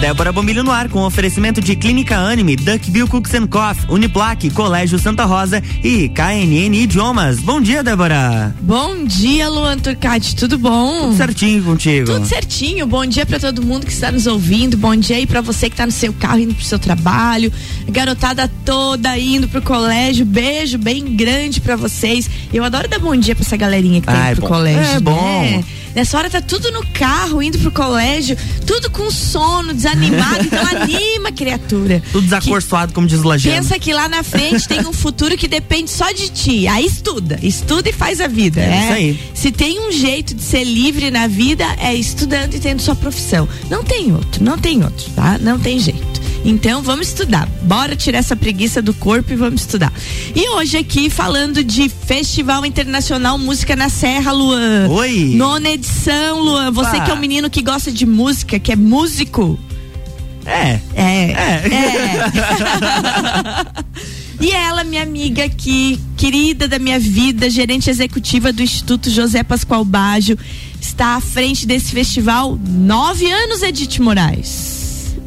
Débora Bombilho no ar com oferecimento de Clínica Anime, Duckbill Cooks and Coffee, Uniplaque, Colégio Santa Rosa e KNN Idiomas. Bom dia, Débora. Bom dia, Luan Turcati, tudo bom? Tudo certinho contigo. Tudo certinho. Bom dia para todo mundo que está nos ouvindo. Bom dia aí para você que está no seu carro indo pro seu trabalho. Garotada toda indo pro colégio. Beijo bem grande para vocês. Eu adoro dar bom dia para essa galerinha que tá Ah, indo pro bom. colégio. É bom. Nessa hora tá tudo no carro, indo pro colégio, tudo com sono, desanimado. então anima, criatura. Tudo desacorçoado, como diz o Lajeano. Pensa que lá na frente tem um futuro que depende só de ti. Aí estuda, estuda e faz a vida. É né? isso aí. Se tem um jeito de ser livre na vida, é estudando e tendo sua profissão. Não tem outro, não tem outro, tá? Não tem jeito. Então vamos estudar. Bora tirar essa preguiça do corpo e vamos estudar. E hoje aqui falando de Festival Internacional Música na Serra, Luan. Oi. Nona edição, Luan. Você Opa. que é um menino que gosta de música, que é músico. É. É. É. E ela, minha amiga aqui, querida da minha vida, gerente executiva do Instituto José Pascoal Baggio, está à frente desse festival nove anos, Edith Moraes.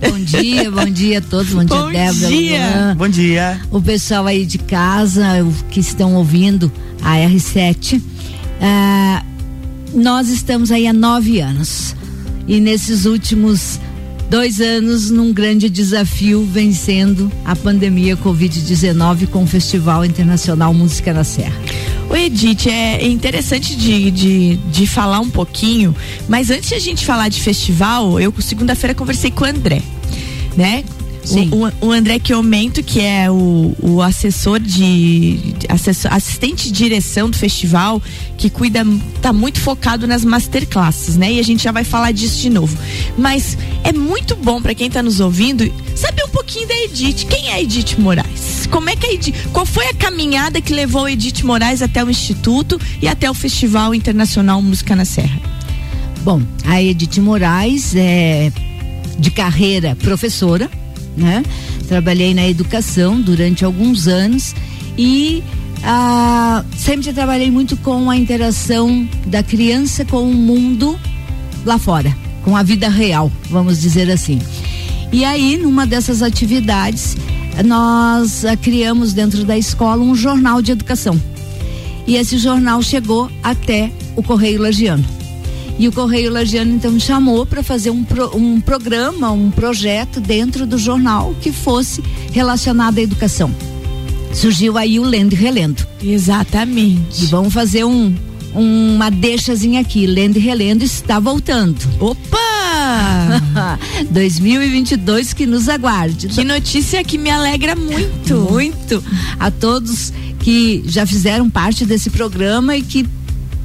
Bom dia, bom dia a todos, bom, Bom dia, Débora. dia. Bom dia. o pessoal aí de casa, o que estão ouvindo a R7. Ah, nós estamos aí há nove anos. E nesses últimos dois anos, num grande desafio, vencendo a pandemia Covid-19 com o Festival Internacional Música na Serra. O Edith, é interessante de, de, de falar um pouquinho, mas antes de a gente falar de festival, eu segunda-feira conversei com o André, né? Sim. O, o- André Chiomento, que é o, o assessor de. assessor- assistente de direção do festival, que cuida, tá muito focado nas masterclasses, né? E a gente já vai falar disso de novo. Mas é muito bom para quem tá nos ouvindo saber um pouquinho da Edith. Quem é a Edith Moraes? Como é que a Edith. Qual foi a caminhada que levou a Edith Moraes até o Instituto e até o Festival Internacional Música na Serra? Bom, a Edith Moraes é de carreira professora, né? Trabalhei na educação durante alguns anos e ah, sempre trabalhei muito com a interação da criança com o mundo lá fora, com a vida real, vamos dizer assim. E aí, numa dessas atividades, nós ah, criamos dentro da escola um jornal de educação. E esse jornal chegou até o Correio Lagiano. E o Correio Lagiano então me chamou para fazer um, pro- um programa, um projeto dentro do jornal que fosse relacionado à educação. Surgiu aí o Lendo e Relendo. E Exatamente. vamos fazer um, uma deixazinha aqui. Lendo e Relendo está voltando. Opa! 2022 que nos aguarde. que notícia que me alegra muito. muito a todos que já fizeram parte desse programa e que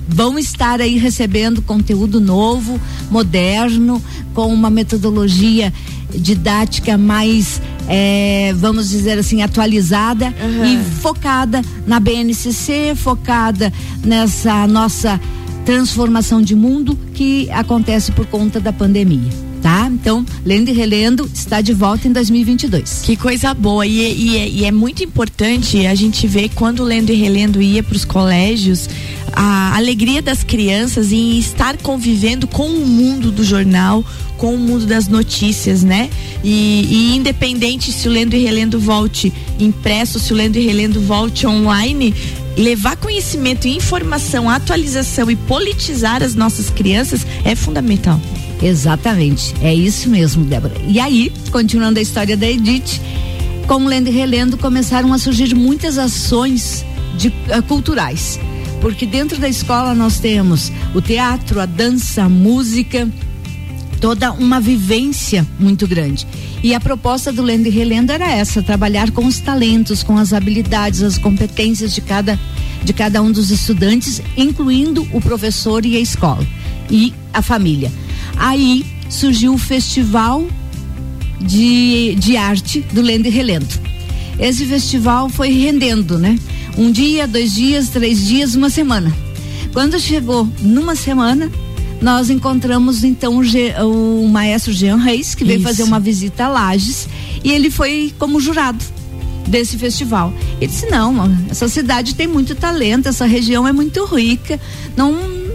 vão estar aí recebendo conteúdo novo, moderno, com uma metodologia didática mais, eh, vamos dizer assim, atualizada Uhum. e focada na BNCC, focada nessa nossa transformação de mundo que acontece por conta da pandemia. Tá? Então, lendo e relendo está de volta em 2022. Que coisa boa. E, é- e é- e é muito importante a gente ver quando Lendo e Relendo ia para os colégios, a alegria das crianças em estar convivendo com o mundo do jornal, com o mundo das notícias, né? E, e independente se o Lendo e Relendo volte impresso, se o Lendo e Relendo volte online, levar conhecimento, informação, atualização e politizar as nossas crianças é fundamental. Exatamente, é isso mesmo, Débora. E aí, continuando a história da Edith, com o Lendo e Relendo começaram a surgir muitas ações de, eh, culturais. Porque dentro da escola nós temos o teatro, a dança, a música, toda uma vivência muito grande. E a proposta do Lendo e Relendo era essa, trabalhar com os talentos, com as habilidades, as competências de cada de cada um dos estudantes, incluindo o professor e a escola e a família. Aí surgiu o festival de, de arte do Lendo e Relendo. Esse festival foi rendendo, né? Um dia, dois dias, três dias, uma semana. Quando chegou numa semana, nós encontramos então o, o maestro Jean Reis, que veio Isso. fazer uma visita a Lages, e ele foi como jurado desse festival. Ele disse: não, essa cidade tem muito talento, essa região é muito rica, não,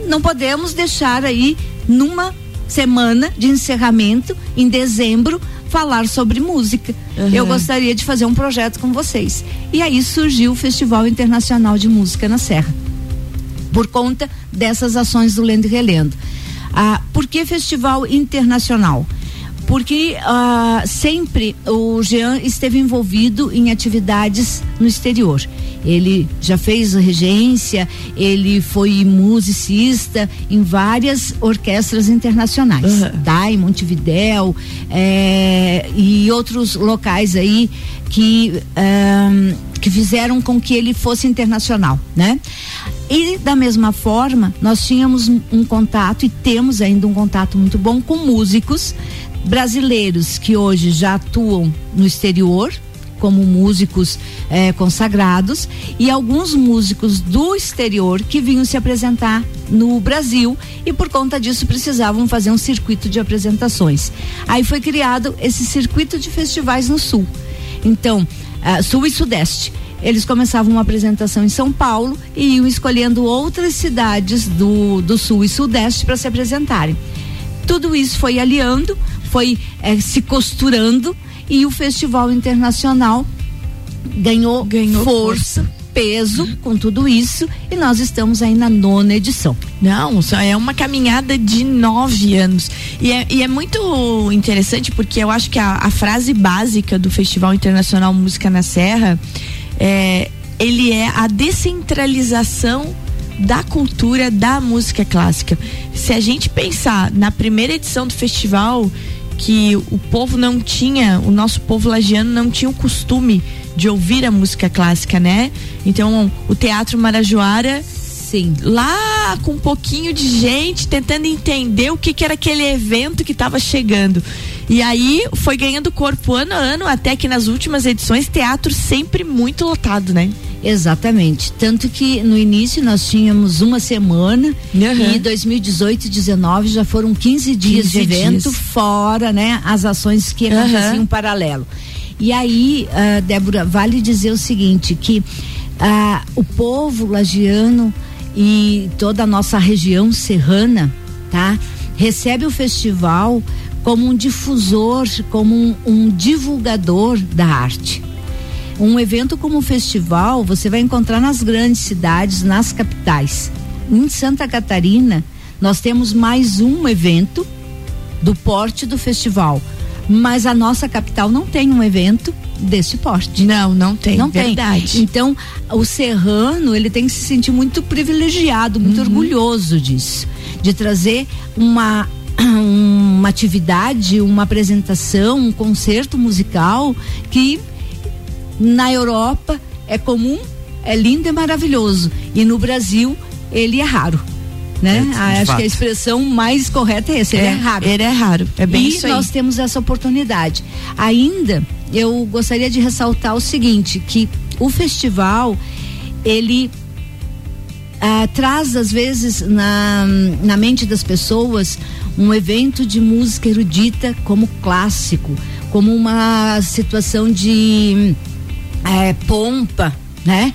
não podemos deixar aí numa semana de encerramento em dezembro falar sobre música. Uhum. Eu gostaria de fazer um projeto com vocês. E aí surgiu o Festival Internacional de Música na Serra. Por conta dessas ações do Lendo e Relendo. Ah, por que festival internacional? Porque uh, sempre o Jean esteve envolvido em atividades no exterior. Ele já fez regência, ele foi musicista em várias orquestras internacionais, uhum. tá? Em Montevidéu é, e outros locais aí que um, que fizeram com que ele fosse internacional, né? E da mesma forma, nós tínhamos um contato e temos ainda um contato muito bom com músicos brasileiros que hoje já atuam no exterior, como músicos eh, consagrados, e alguns músicos do exterior que vinham se apresentar no Brasil e por conta disso precisavam fazer um circuito de apresentações. Aí foi criado esse circuito de festivais no Sul. Então, uh, Sul e Sudeste. Eles começavam uma apresentação em São Paulo e iam escolhendo outras cidades do, do Sul e Sudeste para se apresentarem. Tudo isso foi aliando foi é, se costurando e o Festival Internacional ganhou, ganhou força, força, peso com tudo isso e nós estamos aí na nona edição. Não, só é uma caminhada de nove anos. E é, e é muito interessante porque eu acho que a, a, frase básica do Festival Internacional Música na Serra é ele é a descentralização da cultura da música clássica. Se a gente pensar na primeira edição do festival, que o povo não tinha, o nosso povo lagiano não tinha o costume de ouvir a música clássica, né? Então, o Teatro Marajoara Sim. Lá com um pouquinho de gente tentando entender o que, que era aquele evento que estava chegando. E aí foi ganhando corpo ano a ano, até que nas últimas edições, teatro sempre muito lotado, né? Exatamente. Tanto que no início nós tínhamos uma semana uhum. e 2018 e 19 já foram 15 dias 15 de evento, dias. fora, né, as ações que aconteciam uhum. paralelo. E aí, uh, Débora, vale dizer o seguinte, que uh, o povo lagiano e toda a nossa região serrana, tá? Recebe o festival como um difusor, como um, um divulgador da arte. Um evento como o festival você vai encontrar nas grandes cidades, nas capitais. Em Santa Catarina, nós temos mais um evento do porte do festival. Mas a nossa capital não tem um evento desse porte. Não, não tem. Não verdade. tem. Então, o serrano, ele tem que se sentir muito privilegiado, muito uhum. orgulhoso disso, de trazer uma uma atividade, uma apresentação, um concerto musical que na Europa é comum, é lindo e maravilhoso. E no Brasil ele é raro. Né? É, ah, acho fato. que a expressão mais correta é essa, ele é, é raro. Ele é raro, é bem e isso nós temos essa oportunidade. Ainda eu gostaria de ressaltar o seguinte, que o festival ele ah, traz às vezes na, na mente das pessoas um evento de música erudita como clássico, como uma situação de é, pompa, né?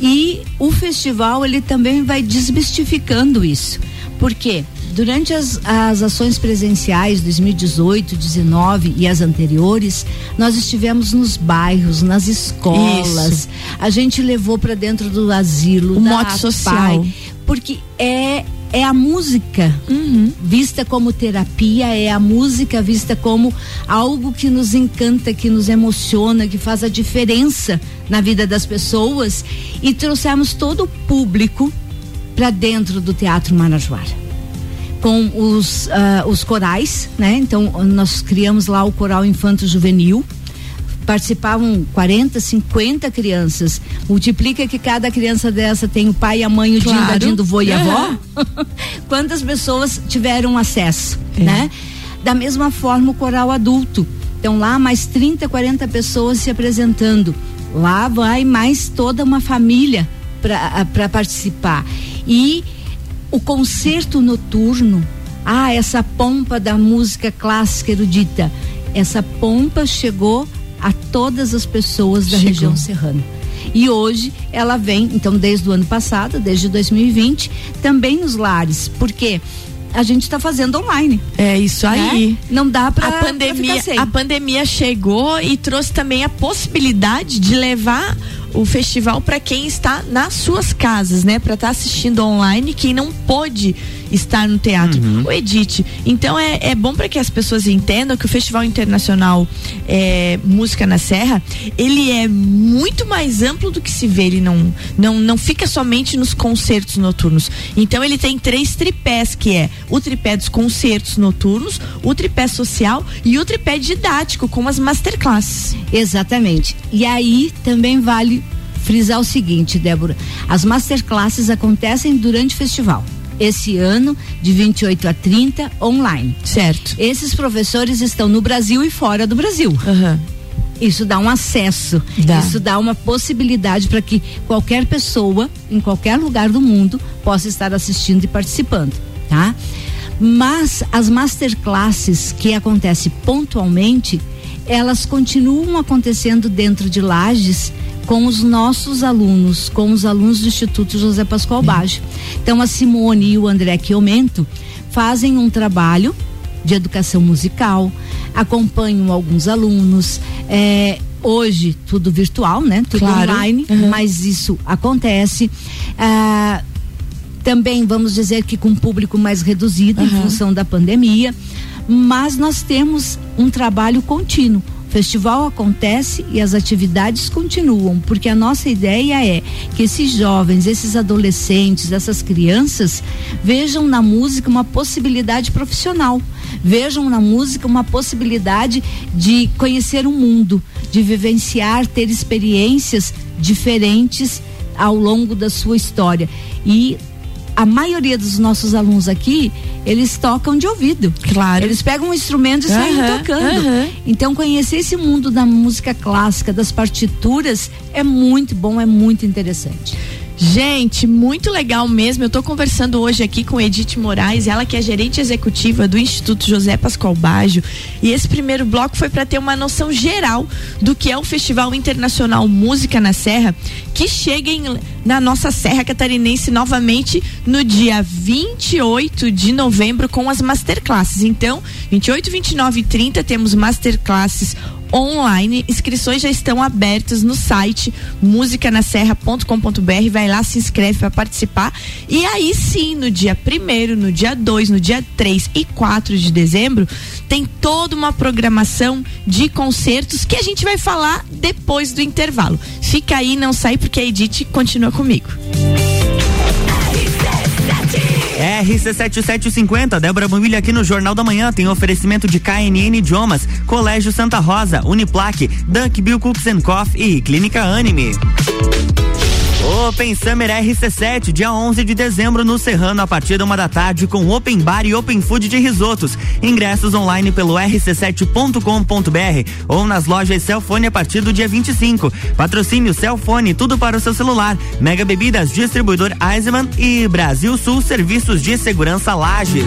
E o festival ele também vai desmistificando isso. Por quê? Durante as, as ações presenciais 2018, 19 e as anteriores, nós estivemos nos bairros, nas escolas. Isso. A gente levou para dentro do asilo, o modo social. Porque é é a música uhum. vista como terapia, é a música vista como algo que nos encanta, que nos emociona, que faz a diferença na vida das pessoas e trouxemos todo o público para dentro do Teatro Marajoara. Com os, uh, os corais, né? Então, nós criamos lá o Coral Infanto Juvenil, participavam 40, 50 crianças. Multiplica que cada criança dessa tem o pai, a mãe, o claro. dinho, dadinho do vô e a avó. Quantas pessoas tiveram acesso, é. né? Da mesma forma o coral adulto. Então lá mais 30, 40 pessoas se apresentando. Lá vai mais toda uma família para participar. E o concerto noturno, ah, essa pompa da música clássica erudita, essa pompa chegou a todas as pessoas da Chegou. região serrana. E hoje ela vem, então, desde o ano passado, desde 2020, também nos lares, porque a gente está fazendo online. É isso aí. Né? Não dá para a pandemia. A pandemia chegou e trouxe também a possibilidade de levar o festival para quem está nas suas casas, né? Para estar tá assistindo online, quem não pôde estar no teatro. Uhum. O Edith, então é, é bom para que as pessoas entendam que o Festival Internacional é, Música na Serra, ele é muito mais amplo do que se vê, ele não, não, não fica somente nos concertos noturnos. Então ele tem três tripés, que é o tripé dos concertos noturnos, o tripé social e o tripé didático, como as masterclasses. Exatamente. E aí também vale frisar o seguinte, Débora, as masterclasses acontecem durante o festival esse ano, de 28 a 30, online. Certo. Esses professores estão no Brasil e fora do Brasil. Uhum. Isso dá um acesso, dá. isso dá uma possibilidade para que qualquer pessoa, em qualquer lugar do mundo, possa estar assistindo e participando, tá? Mas as masterclasses que acontecem pontualmente, elas continuam acontecendo dentro de lajes com os nossos alunos, com os alunos do Instituto José Pascoal Baggio. Então a Simone e o André Chiomento fazem um trabalho de educação musical, acompanham alguns alunos. É, hoje tudo virtual, né? Tudo claro. online, uhum. mas isso acontece. Ah, também vamos dizer que com um público mais reduzido uhum. em função da pandemia, mas nós temos um trabalho contínuo festival acontece e as atividades continuam, porque a nossa ideia é que esses jovens, esses adolescentes, essas crianças vejam na música uma possibilidade profissional, vejam na música uma possibilidade de conhecer o mundo, de vivenciar, ter experiências diferentes ao longo da sua história. E a maioria dos nossos alunos aqui, eles tocam de ouvido. Claro. Eles pegam um instrumento e saem uhum, tocando. Uhum. Então, conhecer esse mundo da música clássica, das partituras, é muito bom, é muito interessante. Gente, muito legal mesmo. Eu estou conversando hoje aqui com Edith Moraes, ela que é gerente executiva do Instituto José Pascoal Baggio. E esse primeiro bloco foi para ter uma noção geral do que é o Festival Internacional Música na Serra, que chega em, na nossa Serra Catarinense novamente no dia 28 de novembro com as masterclasses. Então, 28, 29 e 30 temos masterclasses online. Inscrições já estão abertas no site musicanaserra.com.br. Vai lá, se inscreve para participar. E aí sim, no dia 1 no dia 2, no dia 3 e 4 de dezembro, tem toda uma programação de concertos que a gente vai falar depois do intervalo. Fica aí, não sai porque a Edith continua comigo. RC7750, Débora Bombilha aqui no Jornal da Manhã tem oferecimento de KNN Idiomas, Colégio Santa Rosa, Uniplaque, Dunk Bill Cooks e Clínica Anime. Open Summer RC7, dia 11 de dezembro no Serrano, a partir da uma da tarde, com Open Bar e Open Food de risotos. Ingressos online pelo rc7.com.br ou nas lojas Celfone a partir do dia 25. Patrocínio Celfone, tudo para o seu celular. Mega Bebidas, distribuidor Eisenman e Brasil Sul Serviços de Segurança Lages.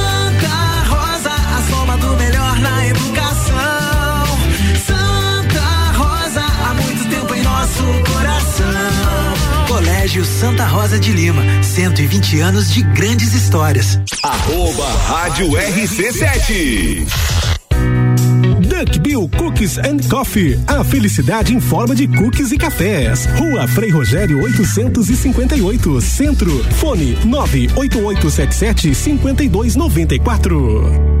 Colégio Santa Rosa de Lima, 120 anos de grandes histórias. Arroba Rádio RC7. Duck Bill Cookies and Coffee. A felicidade em forma de cookies e cafés. Rua Frei Rogério 858, Centro. Fone 98877 5294.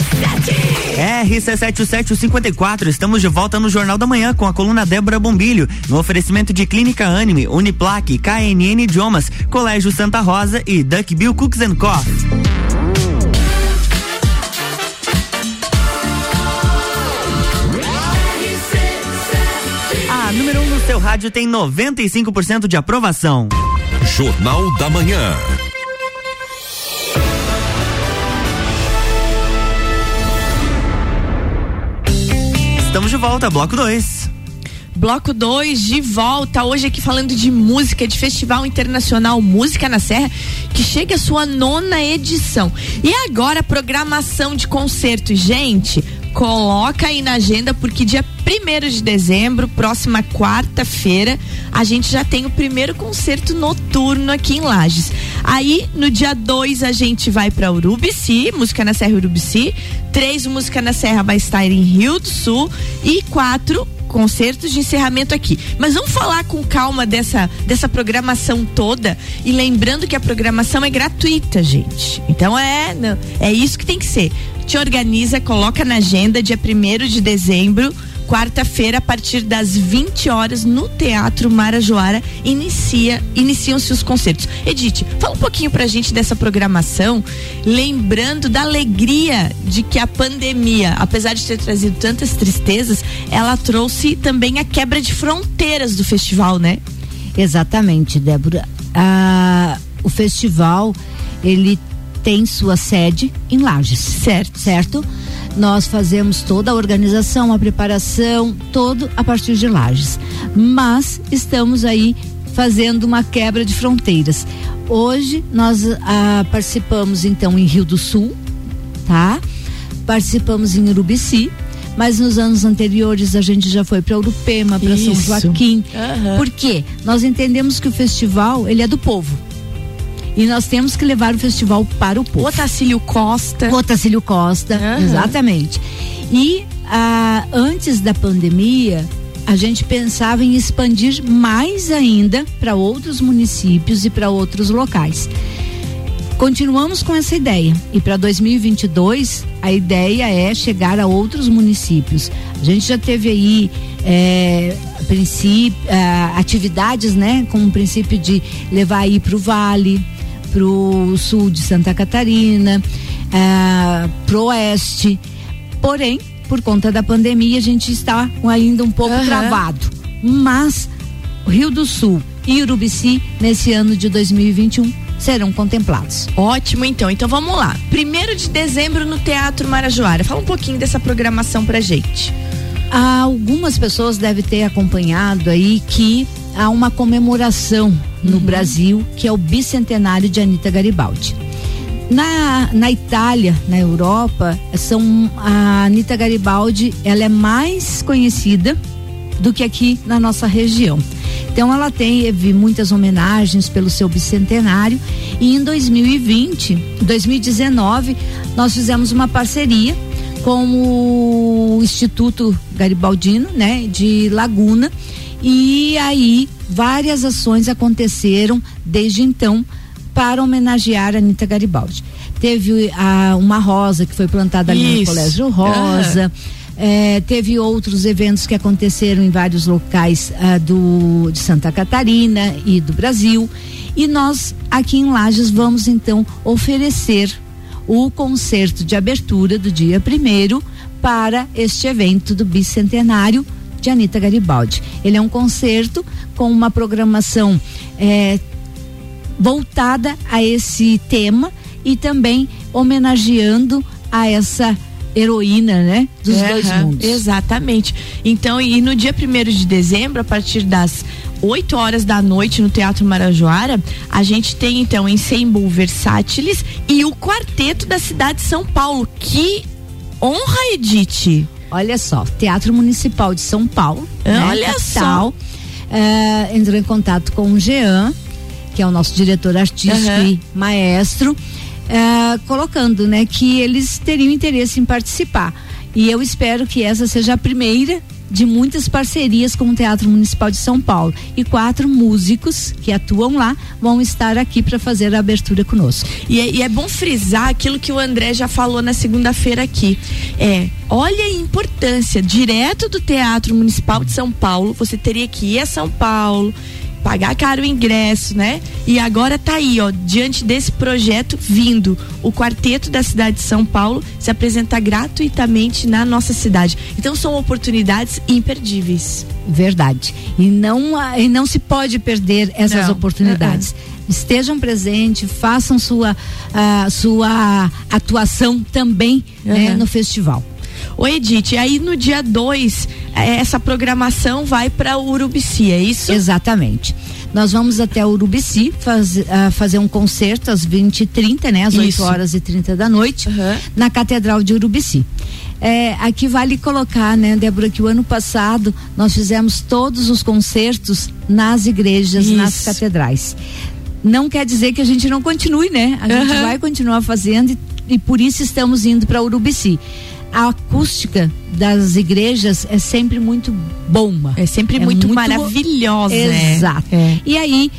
RC7754, estamos de volta no Jornal da Manhã com a coluna Débora Bombilho, no oferecimento de Clínica Anime, Uniplaque, KNN Idiomas, Colégio Santa Rosa e Duckbill Cooks and Coffee. A número 1 um no seu rádio tem 95% de aprovação. Jornal da Manhã. Estamos de volta, bloco 2. Bloco 2 de volta, hoje aqui falando de música, de Festival Internacional Música na Serra, que chega à sua nona edição. E agora, programação de concertos. Gente, coloca aí na agenda, porque dia 1 de dezembro, próxima quarta-feira, a gente já tem o primeiro concerto noturno aqui em Lages. Aí, no dia 2, a gente vai para Urubici, Música na Serra Urubici. Três, Música na Serra vai estar em Rio do Sul. E quatro, concertos de encerramento aqui. Mas vamos falar com calma dessa, dessa programação toda e lembrando que a programação é gratuita, gente. Então é, não, é isso que tem que ser. Te organiza, coloca na agenda dia 1 de dezembro quarta-feira, a partir das 20 horas, no Teatro Marajoara, inicia, iniciam-se os concertos. Edith, fala um pouquinho pra gente dessa programação, lembrando da alegria de que a pandemia, apesar de ter trazido tantas tristezas, ela trouxe também a quebra de fronteiras do festival, né? Exatamente, Débora. Ah, o festival, ele tem sua sede em Lages. Certo. Certo? Nós fazemos toda a organização, a preparação, todo a partir de Lages. Mas estamos aí fazendo uma quebra de fronteiras. Hoje nós ah, participamos então em Rio do Sul, tá? Participamos em Urubici, mas nos anos anteriores a gente já foi para Urupema, para São Joaquim. Uhum. Por quê? Nós entendemos que o festival ele é do povo. E nós temos que levar o festival para o povo. Otacílio Costa. Otacílio Costa, uhum. exatamente. E ah, antes da pandemia, a gente pensava em expandir mais ainda para outros municípios e para outros locais. Continuamos com essa ideia e para 2022 a ideia é chegar a outros municípios. A gente já teve aí é, princípio, ah, atividades, né, com o princípio de levar aí para o Vale, para o sul de Santa Catarina, uh, pro oeste. Porém, por conta da pandemia, a gente está ainda um pouco uhum. travado. Mas Rio do Sul e Urubici, nesse ano de 2021, serão contemplados. Ótimo, então. Então vamos lá. Primeiro de dezembro no Teatro Marajoara. Fala um pouquinho dessa programação pra gente. Algumas pessoas devem ter acompanhado aí que há uma comemoração no uhum. Brasil, que é o bicentenário de Anitta Garibaldi. Na, na Itália, na Europa, são a Anitta Garibaldi, ela é mais conhecida do que aqui na nossa região. Então ela teve muitas homenagens pelo seu bicentenário e em 2020, 2019, nós fizemos uma parceria com o Instituto Garibaldino, né, de Laguna, E aí várias ações aconteceram desde então para homenagear a Anitta Garibaldi. Teve a, uma rosa que foi plantada ali no Isso. Colégio Rosa. É, teve outros eventos que aconteceram em vários locais ah, do, de Santa Catarina e do Brasil. E nós, aqui em Lages, vamos então oferecer o concerto de abertura do dia primeiro para este evento do bicentenário de Anitta Garibaldi. Ele é um concerto com uma programação eh, voltada a esse tema e também homenageando a essa heroína, né? Dos dois Aham, mundos. Exatamente. Então, e no dia 1 de dezembro, a partir das 8 horas da noite no Teatro Marajoara, a gente tem então Ensemble Versátiles e o Quarteto da cidade de São Paulo. Que honra, Edith! Olha só, Teatro Municipal de São Paulo, Ah, né, olha capital, eh, entrou em contato com o Jean, que é o nosso diretor artístico Aham. e maestro, eh, colocando, né, que eles teriam interesse em participar. E eu espero que essa seja a primeira de muitas parcerias com o Teatro Municipal de São Paulo. E quatro músicos que atuam lá vão estar aqui para fazer a abertura conosco. E é, e é bom frisar aquilo que o André já falou na segunda-feira aqui. É, olha a importância. Direto do Teatro Municipal de São Paulo, você teria que ir a São Paulo, pagar caro o ingresso, né? E agora tá aí, ó, diante desse projeto vindo o quarteto da cidade de São Paulo se apresentar gratuitamente na nossa cidade. Então são oportunidades imperdíveis. Verdade. E não, e não se pode perder essas Não. oportunidades. Estejam presentes, façam sua, ah, sua atuação também né, Uhum. no festival. Ô Edith, aí no dia 2, essa programação vai para Urubici, é isso? Exatamente. Nós vamos até Urubici faz, ah, fazer um concerto às 20h30, né? Às 8 Isso. horas e 30 da noite, Aham. na Catedral de Urubici. É, aqui vale colocar, né, Débora, que o ano passado nós fizemos todos os concertos nas igrejas, nas Isso. catedrais. Não quer dizer que a gente não continue, né? A gente Aham. vai continuar fazendo e, e por isso estamos indo para Urubici. A acústica das igrejas é sempre muito boa. É sempre muito, maravilhosa. né? Exato. É. E aí,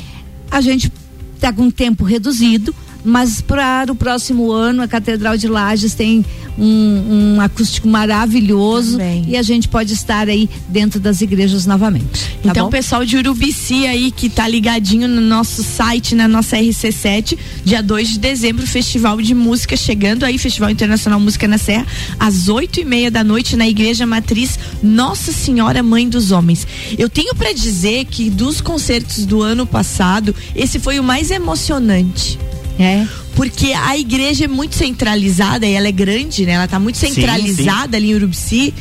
a gente tá com um tempo reduzido, mas para o próximo ano a Catedral de Lages tem um, um acústico maravilhoso Também. e a gente pode estar aí dentro das igrejas novamente. Tá Então, bom? o pessoal de Urubici aí que tá ligadinho no nosso site, na nossa RC7, dia 2 de dezembro, Festival de Música chegando aí, Festival Internacional Música na Serra, às oito e meia da noite na Igreja Matriz Nossa Senhora Mãe dos Homens. Eu tenho pra dizer que dos concertos do ano passado, esse foi o mais emocionante. É. Porque a igreja é muito centralizada e ela é grande, né? Ela tá muito Sim, centralizada ali em Urubici.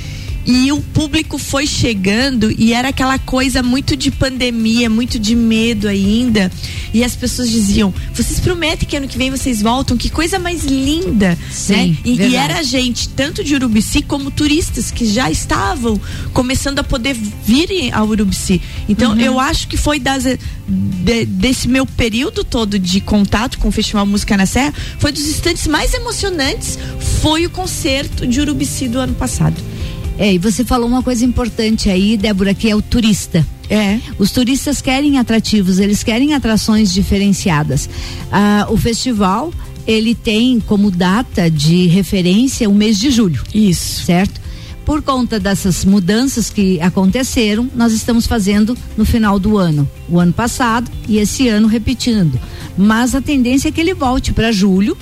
E o público foi chegando e era aquela coisa muito de pandemia, muito de medo ainda. E as pessoas diziam: vocês prometem que ano que vem vocês voltam? Que coisa mais linda, Sim, né? E, e era gente, tanto de Urubici como turistas que já estavam começando a poder vir a Urubici. Então eu acho que foi das, de- desse meu período todo de contato com o Festival Música na Serra, foi dos instantes mais emocionantes, foi o concerto de Urubici do ano passado. É, e você falou uma coisa importante aí, Débora, que é o turista. É. Os turistas querem atrativos, eles querem atrações diferenciadas. Ah, o festival, ele tem como data de referência o mês de julho, Isso. certo? Por conta dessas mudanças que aconteceram, nós estamos fazendo no final do ano. O ano passado e esse ano repetindo. Mas a tendência é que ele volte para julho,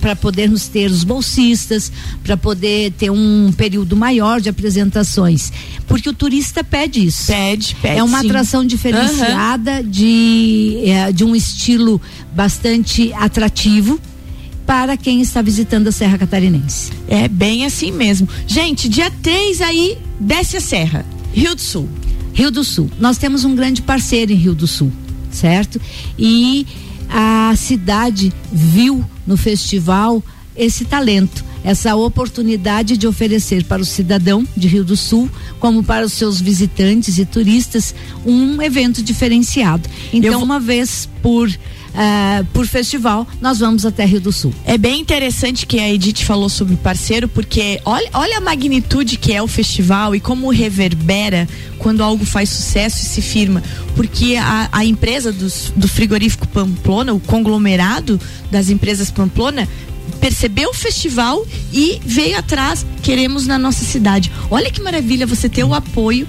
para podermos ter os bolsistas, para poder ter um período maior de apresentações. Porque o turista pede isso. Pede, pede. É uma sim. atração diferenciada de, eh, de um estilo bastante atrativo para quem está visitando a Serra Catarinense. É bem assim mesmo. Gente, dia 3 aí, desce a serra. Rio do Sul. Rio do Sul. Nós temos um grande parceiro em Rio do Sul, certo? E a cidade viu no festival esse talento, essa oportunidade de oferecer para o cidadão de Rio do Sul, como para os seus visitantes e turistas, um evento diferenciado. Então, uma vez por uh, por festival, nós vamos até Rio do Sul. É bem interessante que a Edith falou sobre parceiro, porque olha, olha a magnitude que é o festival e como reverbera quando algo faz sucesso e se firma. Porque a, a empresa dos, do frigorífico Pamplona, o conglomerado das empresas Pamplona, percebeu o festival e veio atrás, queremos na nossa cidade. Olha que maravilha você ter o apoio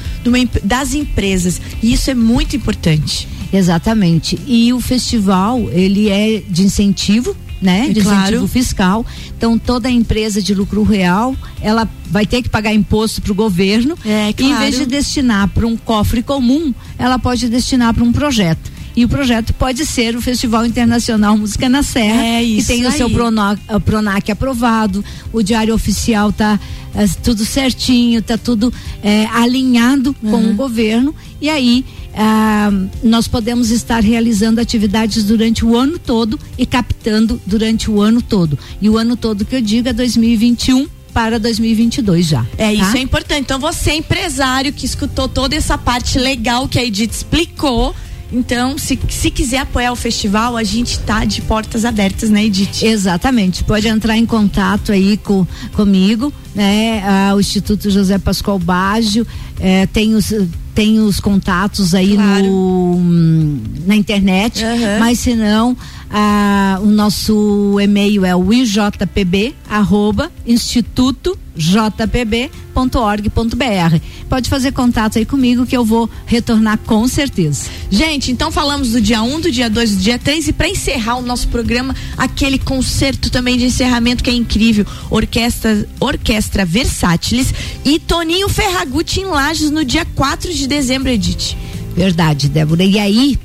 das empresas. E isso é muito importante. Exatamente. E o festival, ele é de incentivo né? É de claro. incentivo fiscal. Então toda empresa de lucro real, ela vai ter que pagar imposto para o governo. É, claro. E em vez de destinar para um cofre comum, ela pode destinar para um projeto. E o projeto pode ser o Festival Internacional Música na Serra, é que tem o seu Pronac, Pronac aprovado, o diário oficial tá é, tudo certinho, tá tudo é, alinhado uhum. com o governo. E aí ah, nós podemos estar realizando atividades durante o ano todo e captando durante o ano todo. E o ano todo que eu digo é 2021 para 2022 já. É, tá? isso é importante. Então você empresário que escutou toda essa parte legal que a Edith explicou, então, se, se quiser apoiar o festival, a gente tá de portas abertas, né, Edith? Exatamente. Pode entrar em contato aí com, comigo, né? Ah, o Instituto José Pascoal Baggio eh, tem os tem os contatos aí claro. no, na internet, uhum. mas se não, ah, o nosso e-mail é o ijpb arroba instituto jpb.org.br. Pode fazer contato aí comigo que eu vou retornar com certeza. Gente, então falamos do dia 1, um, do dia 2, do dia 3 e para encerrar o nosso programa, aquele concerto também de encerramento que é incrível, orquestra Orquestra Versátiles e Toninho Ferragutti em Lages no dia 4 de dezembro, Edith. Verdade, Débora. E aí,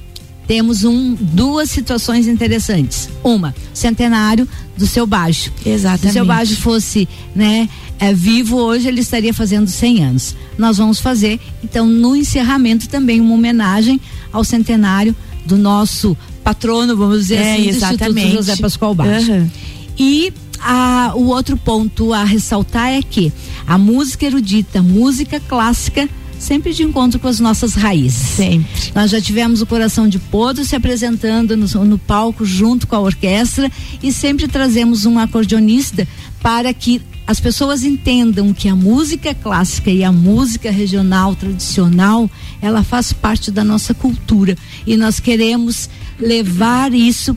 temos um, duas situações interessantes. Uma, centenário do seu baixo. Exatamente. Se o seu baixo fosse, né, é, vivo hoje, ele estaria fazendo 100 anos. Nós vamos fazer, então, no encerramento também uma homenagem ao centenário do nosso patrono, vamos dizer é, assim, exatamente. do Instituto José Pascoal Baixo. Uhum. E a, o outro ponto a ressaltar é que a música erudita, música clássica, sempre de encontro com as nossas raízes. Sempre. Nós já tivemos o Coração de Podre se apresentando no, no palco junto com a orquestra e sempre trazemos um acordeonista para que as pessoas entendam que a música clássica e a música regional tradicional ela faz parte da nossa cultura e nós queremos levar isso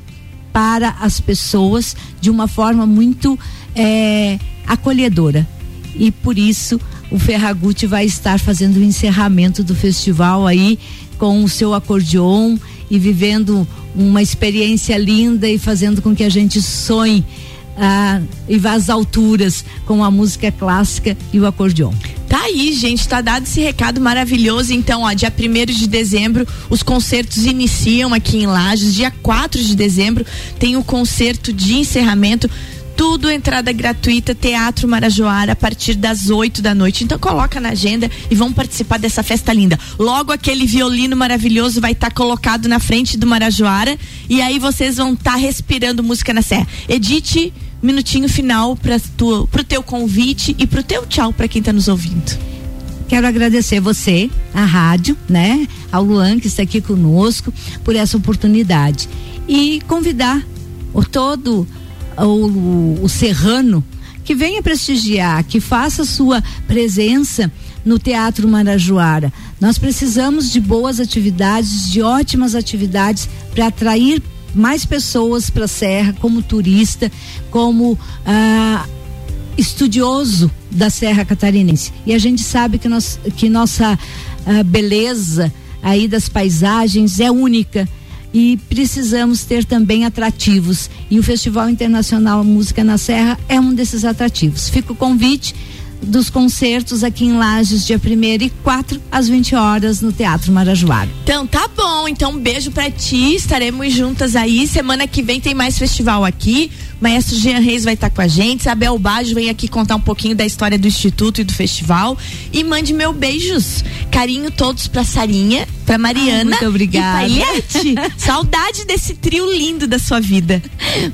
para as pessoas de uma forma muito é, acolhedora e por isso o Ferragutti vai estar fazendo o encerramento do festival aí com o seu acordeon e vivendo uma experiência linda e fazendo com que a gente sonhe ah, e vá às alturas com a música clássica e o acordeon. Tá aí, gente, tá dado esse recado maravilhoso. Então, ó, dia 1 de dezembro, os concertos iniciam aqui em Lages. Dia 4 de dezembro tem o concerto de encerramento tudo entrada gratuita, Teatro Marajoara, a partir das 8 da noite. Então coloca na agenda e vão participar dessa festa linda. Logo aquele violino maravilhoso vai estar tá colocado na frente do Marajoara e aí vocês vão estar tá respirando música na serra. Edite, minutinho final para pro teu convite e pro teu tchau para quem está nos ouvindo. Quero agradecer você, a rádio, né, ao Luan que está aqui conosco por essa oportunidade e convidar o todo o, o serrano que venha prestigiar, que faça sua presença no Teatro Marajoara. Nós precisamos de boas atividades, de ótimas atividades para atrair mais pessoas para a Serra, como turista, como ah, estudioso da Serra Catarinense. E a gente sabe que, nós, que nossa ah, beleza aí das paisagens é única e precisamos ter também atrativos. E o Festival Internacional Música na Serra é um desses atrativos. Fica o convite dos concertos aqui em Lages, dia 1 e 4 às 20 horas no Teatro Marajoara. Então tá bom, então um beijo para ti, estaremos juntas aí. Semana que vem tem mais festival aqui. Maestro Jean Reis vai estar tá com a gente, Isabel Baggio vem aqui contar um pouquinho da história do Instituto e do festival. E mande meu beijos, carinho todos pra Sarinha, pra Mariana. Ah, muito obrigada. E Saudade desse trio lindo da sua vida.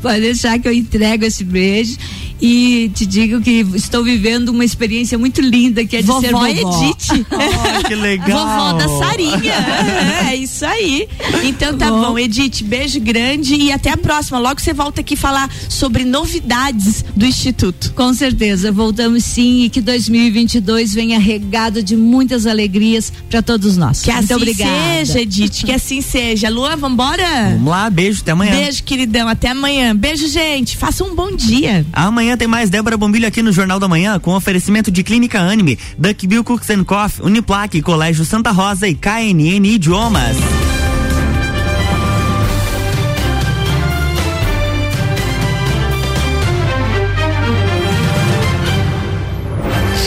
Pode deixar que eu entrego esse beijo e te digo que estou vivendo uma experiência muito linda que é de vovó ser vovó. Edith. Oh, que legal. Vovó da Sarinha. é, é isso aí. Então tá bom. bom, Edith, beijo grande e até a próxima. Logo você volta aqui falar sobre novidades do Instituto. Com certeza, voltamos sim e que 2022 venha regado de muitas alegrias para todos nós. Que Muito assim obrigada. seja, Edith, que assim seja. Luan, vambora? Vamos lá, beijo, até amanhã. Beijo, queridão, até amanhã. Beijo, gente. Faça um bom dia. Amanhã tem mais Débora Bombilho aqui no Jornal da Manhã com oferecimento de Clínica Anime, Duck Bill Cooks Coffee, Uniplaque, Colégio Santa Rosa e KNN Idiomas.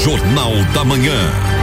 Jornal da Manhã.